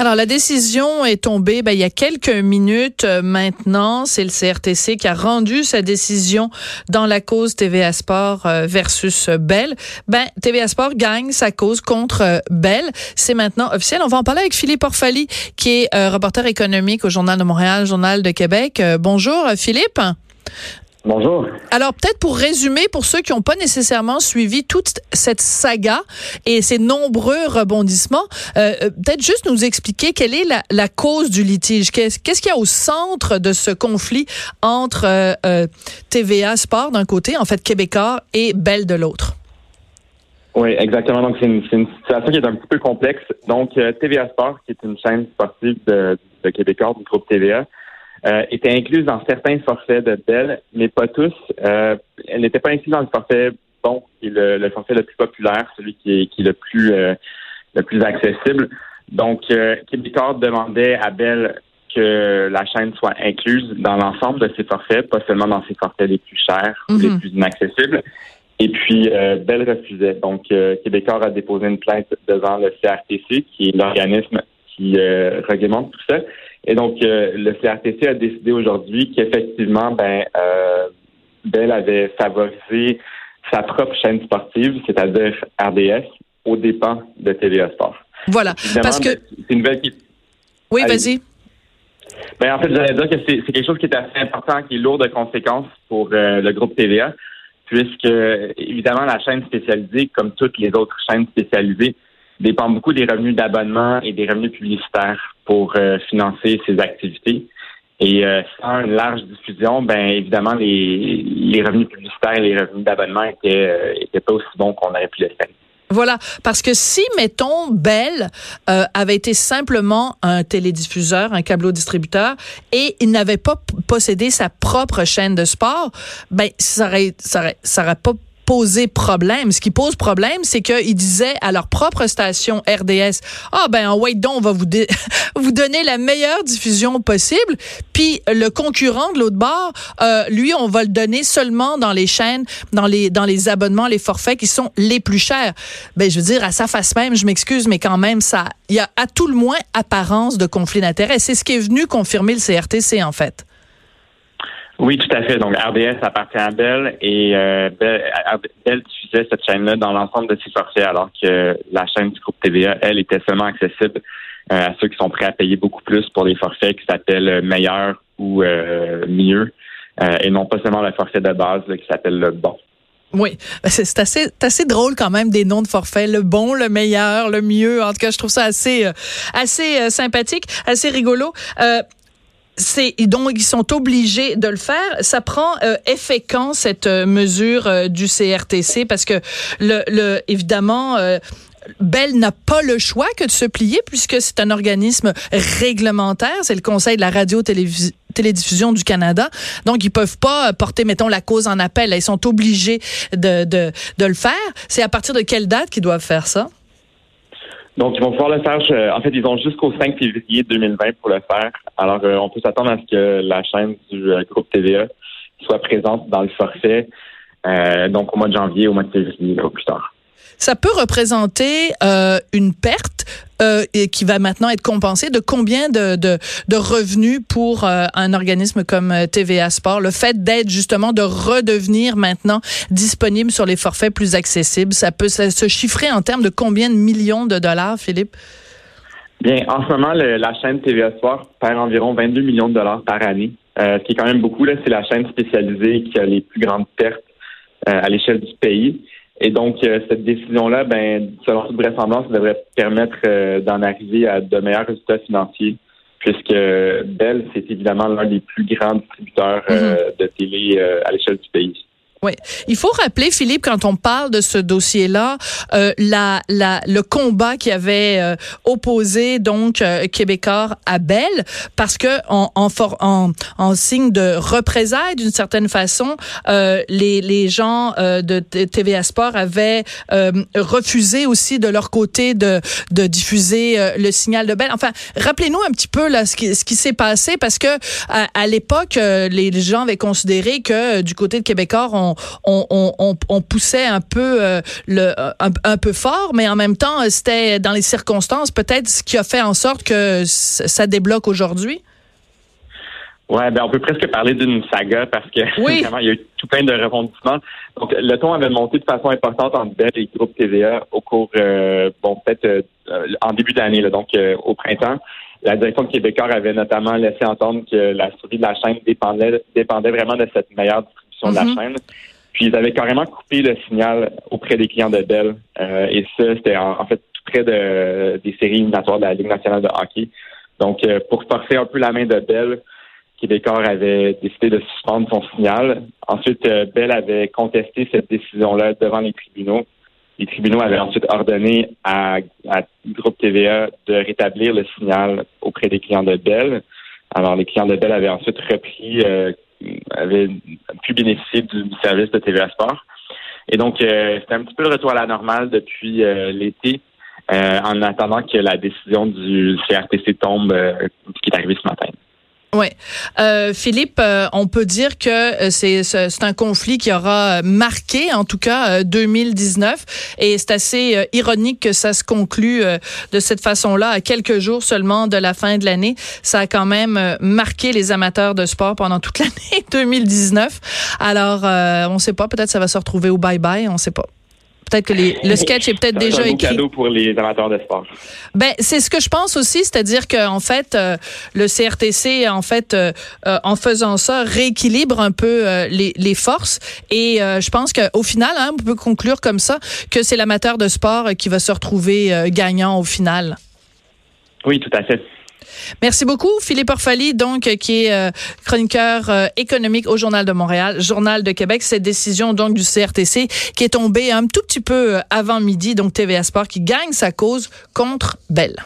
Alors, la décision est tombée ben, il y a quelques minutes euh, maintenant. C'est le CRTC qui a rendu sa décision dans la cause TVA Sport euh, versus Bell. Ben, TVA Sport gagne sa cause contre euh, Bell. C'est maintenant officiel. On va en parler avec Philippe Orfali, qui est reporter économique au Journal de Montréal, Journal de Québec. bonjour, Philippe. Bonjour. Alors peut-être pour résumer, pour ceux qui n'ont pas nécessairement suivi toute cette saga et ces nombreux rebondissements, euh, euh, peut-être juste nous expliquer quelle est la, cause du litige. Qu'est-ce qu'il y a au centre de ce conflit entre euh, TVA Sport d'un côté, en fait Québécois, et Bell de l'autre? Oui, exactement. Donc c'est une, situation qui est un petit peu complexe. Donc TVA Sport, qui est une chaîne sportive de, de Québécois du groupe TVA, euh, était incluse dans certains forfaits de Bell, mais pas tous. Euh, elle n'était pas incluse dans le forfait bon, qui est le, forfait le plus populaire, celui qui est, qui est le plus euh, le plus accessible. Donc, euh, Québécois demandait à Bell que la chaîne soit incluse dans l'ensemble de ses forfaits, pas seulement dans ses forfaits les plus chers ou les mhm. plus inaccessibles. Et puis, euh, Bell refusait. Donc, Québécois a déposé une plainte devant le CRTC, qui est l'organisme qui réglemente tout ça. Et donc, euh, le CRTC a décidé aujourd'hui qu'effectivement, ben, euh, Bell avait favorisé sa propre chaîne sportive, c'est-à-dire RDS, aux dépens de TVA Sport. Voilà. parce que. C'est une nouvelle qui. Oui, vas-y. Ben, en fait, j'allais dire que c'est quelque chose qui est assez important, qui est lourd de conséquences pour euh, le groupe TVA, puisque, évidemment, la chaîne spécialisée, comme toutes les autres chaînes spécialisées, dépend beaucoup des revenus d'abonnement et des revenus publicitaires pour euh, financer ses activités. Et euh, sans une large diffusion, ben évidemment, les, les revenus publicitaires et les revenus d'abonnement étaient, euh, étaient pas aussi bons qu'on aurait pu le faire. Voilà, parce que si, mettons, Bell avait été simplement un télédiffuseur, un câbleau distributeur, et il n'avait pas possédé sa propre chaîne de sport, ben ça aurait, ça aurait, ça aurait pas poser problème. Ce qui pose problème, c'est qu'ils disaient à leur propre station RDS, ah ben en wait donc, on va vous, vous donner la meilleure diffusion possible, puis le concurrent de l'autre bord, euh, lui, on va le donner seulement dans les chaînes, dans les dans les abonnements, les forfaits qui sont les plus chers. Ben je veux dire à sa face même, je m'excuse, mais quand même ça, il y a à tout le moins apparence de conflit d'intérêt. C'est ce qui est venu confirmer le CRTC en fait. Oui, tout à fait. Donc, RDS appartient à Bell et euh, Bell, diffusait cette chaîne-là dans l'ensemble de ses forfaits, alors que la chaîne du groupe TVA, elle, était seulement accessible euh, à ceux qui sont prêts à payer beaucoup plus pour des forfaits qui s'appellent meilleur ou euh, mieux, et non pas seulement le forfait de base qui s'appelle le bon. Oui, c'est assez, assez drôle quand même des noms de forfaits, le bon, le meilleur, le mieux. En tout cas, je trouve ça assez, assez sympathique, assez rigolo c'est donc ils sont obligés de le faire. Ça prend euh, effet quand cette euh, mesure euh, du CRTC parce que le, le évidemment Bell n'a pas le choix que de se plier puisque c'est un organisme réglementaire, c'est le Conseil de la radio télédiffusion du Canada. Donc ils peuvent pas porter mettons la cause en appel, ils sont obligés de de, de le faire. C'est à partir de quelle date qu'ils doivent faire ça? Donc, ils vont pouvoir le faire. En fait, ils ont jusqu'au 5 février 2020 pour le faire. Alors, euh, on peut s'attendre à ce que la chaîne du euh, groupe TVA soit présente dans le forfait, euh, donc au mois de janvier, au mois de février, au plus tard. Ça peut représenter une perte euh, et qui va maintenant être compensé de combien de, de, de revenus pour euh, un organisme comme euh, TVA Sport? Le fait d'être justement de redevenir maintenant disponible sur les forfaits plus accessibles, ça peut se chiffrer en termes de combien de millions de dollars, Philippe? Bien, en ce moment, la chaîne TVA Sport perd environ 22 millions de dollars par année, ce qui est quand même beaucoup. Là, c'est la chaîne spécialisée qui a les plus grandes pertes à l'échelle du pays. Et donc, euh, cette décision-là, ben, selon toute vraisemblance, devrait permettre euh, d'en arriver à de meilleurs résultats financiers, puisque Bell, c'est évidemment l'un des plus grands distributeurs euh, mm-hmm. de télé à l'échelle du pays. Oui, il faut rappeler Philippe quand on parle de ce dossier-là, euh, la, la, le combat qui avait euh, opposé donc euh, Québécois à Bell, parce que en, en, en, en signe de représailles d'une certaine façon, euh, les, les gens euh, de TVA Sport avaient refusé aussi de leur côté de, de diffuser le signal de Bell. Enfin, rappelez-nous un petit peu là ce qui, ce qui s'est passé, parce que à, à l'époque, les gens avaient considéré que du côté de Québécois, on on, on, on, poussait un peu euh, le un, peu fort, mais en même temps, c'était dans les circonstances peut-être ce qui a fait en sorte que ça débloque aujourd'hui. Ouais, ben on peut presque parler d'une saga parce que vraiment il y a eu tout plein de rebondissements. Donc le ton avait monté de façon importante entre Bell et groupe TVA au cours euh, bon peut-être euh, en début d'année, donc euh, au printemps. La direction de Québécois avait notamment laissé entendre que la survie de la chaîne dépendait dépendait vraiment de cette meilleure distribution de la mm-hmm. chaîne. Puis ils avaient carrément coupé le signal auprès des clients de Bell. et ça, c'était en, fait tout près de, des séries éliminatoires de la Ligue nationale de hockey. Donc, pour forcer un peu la main de Bell, Québécois avait décidé de suspendre son signal. Ensuite, euh, Bell avait contesté cette décision-là devant les tribunaux. Les tribunaux avaient ensuite ordonné à, à Groupe TVA de rétablir le signal auprès des clients de Bell. Alors, les clients de Bell avaient ensuite repris, euh, avaient pu bénéficier du, service de TVA Sport. Et donc, euh, c'était un petit peu le retour à la normale depuis l'été, en attendant que la décision du CRTC tombe, qui est arrivée ce matin. Oui. Euh, Philippe, euh, on peut dire que euh, c'est c'est un conflit qui aura marqué, en tout cas, 2019. Et c'est assez ironique que ça se conclue de cette façon-là, à quelques jours seulement de la fin de l'année. Ça a quand même marqué les amateurs de sport pendant toute l'année 2019. Alors, on ne sait pas, peut-être ça va se retrouver au bye-bye, on ne sait pas. Peut-être que le sketch est peut-être déjà un écrit. cadeau pour les amateurs de sport. Ben c'est ce que je pense aussi, c'est-à-dire qu'en fait euh, le CRTC en fait euh, euh, en faisant ça rééquilibre un peu les, les, forces et je pense qu'au final hein, on peut conclure comme ça que c'est l'amateur de sport qui va se retrouver gagnant au final. Oui, tout à fait. Merci beaucoup, Philippe Orfali, donc, qui est euh, chroniqueur euh, économique au Journal de Montréal, Journal de Québec. Cette décision, donc, du CRTC qui est tombée un tout petit peu euh, avant midi, donc TVA Sport qui gagne sa cause contre Bell.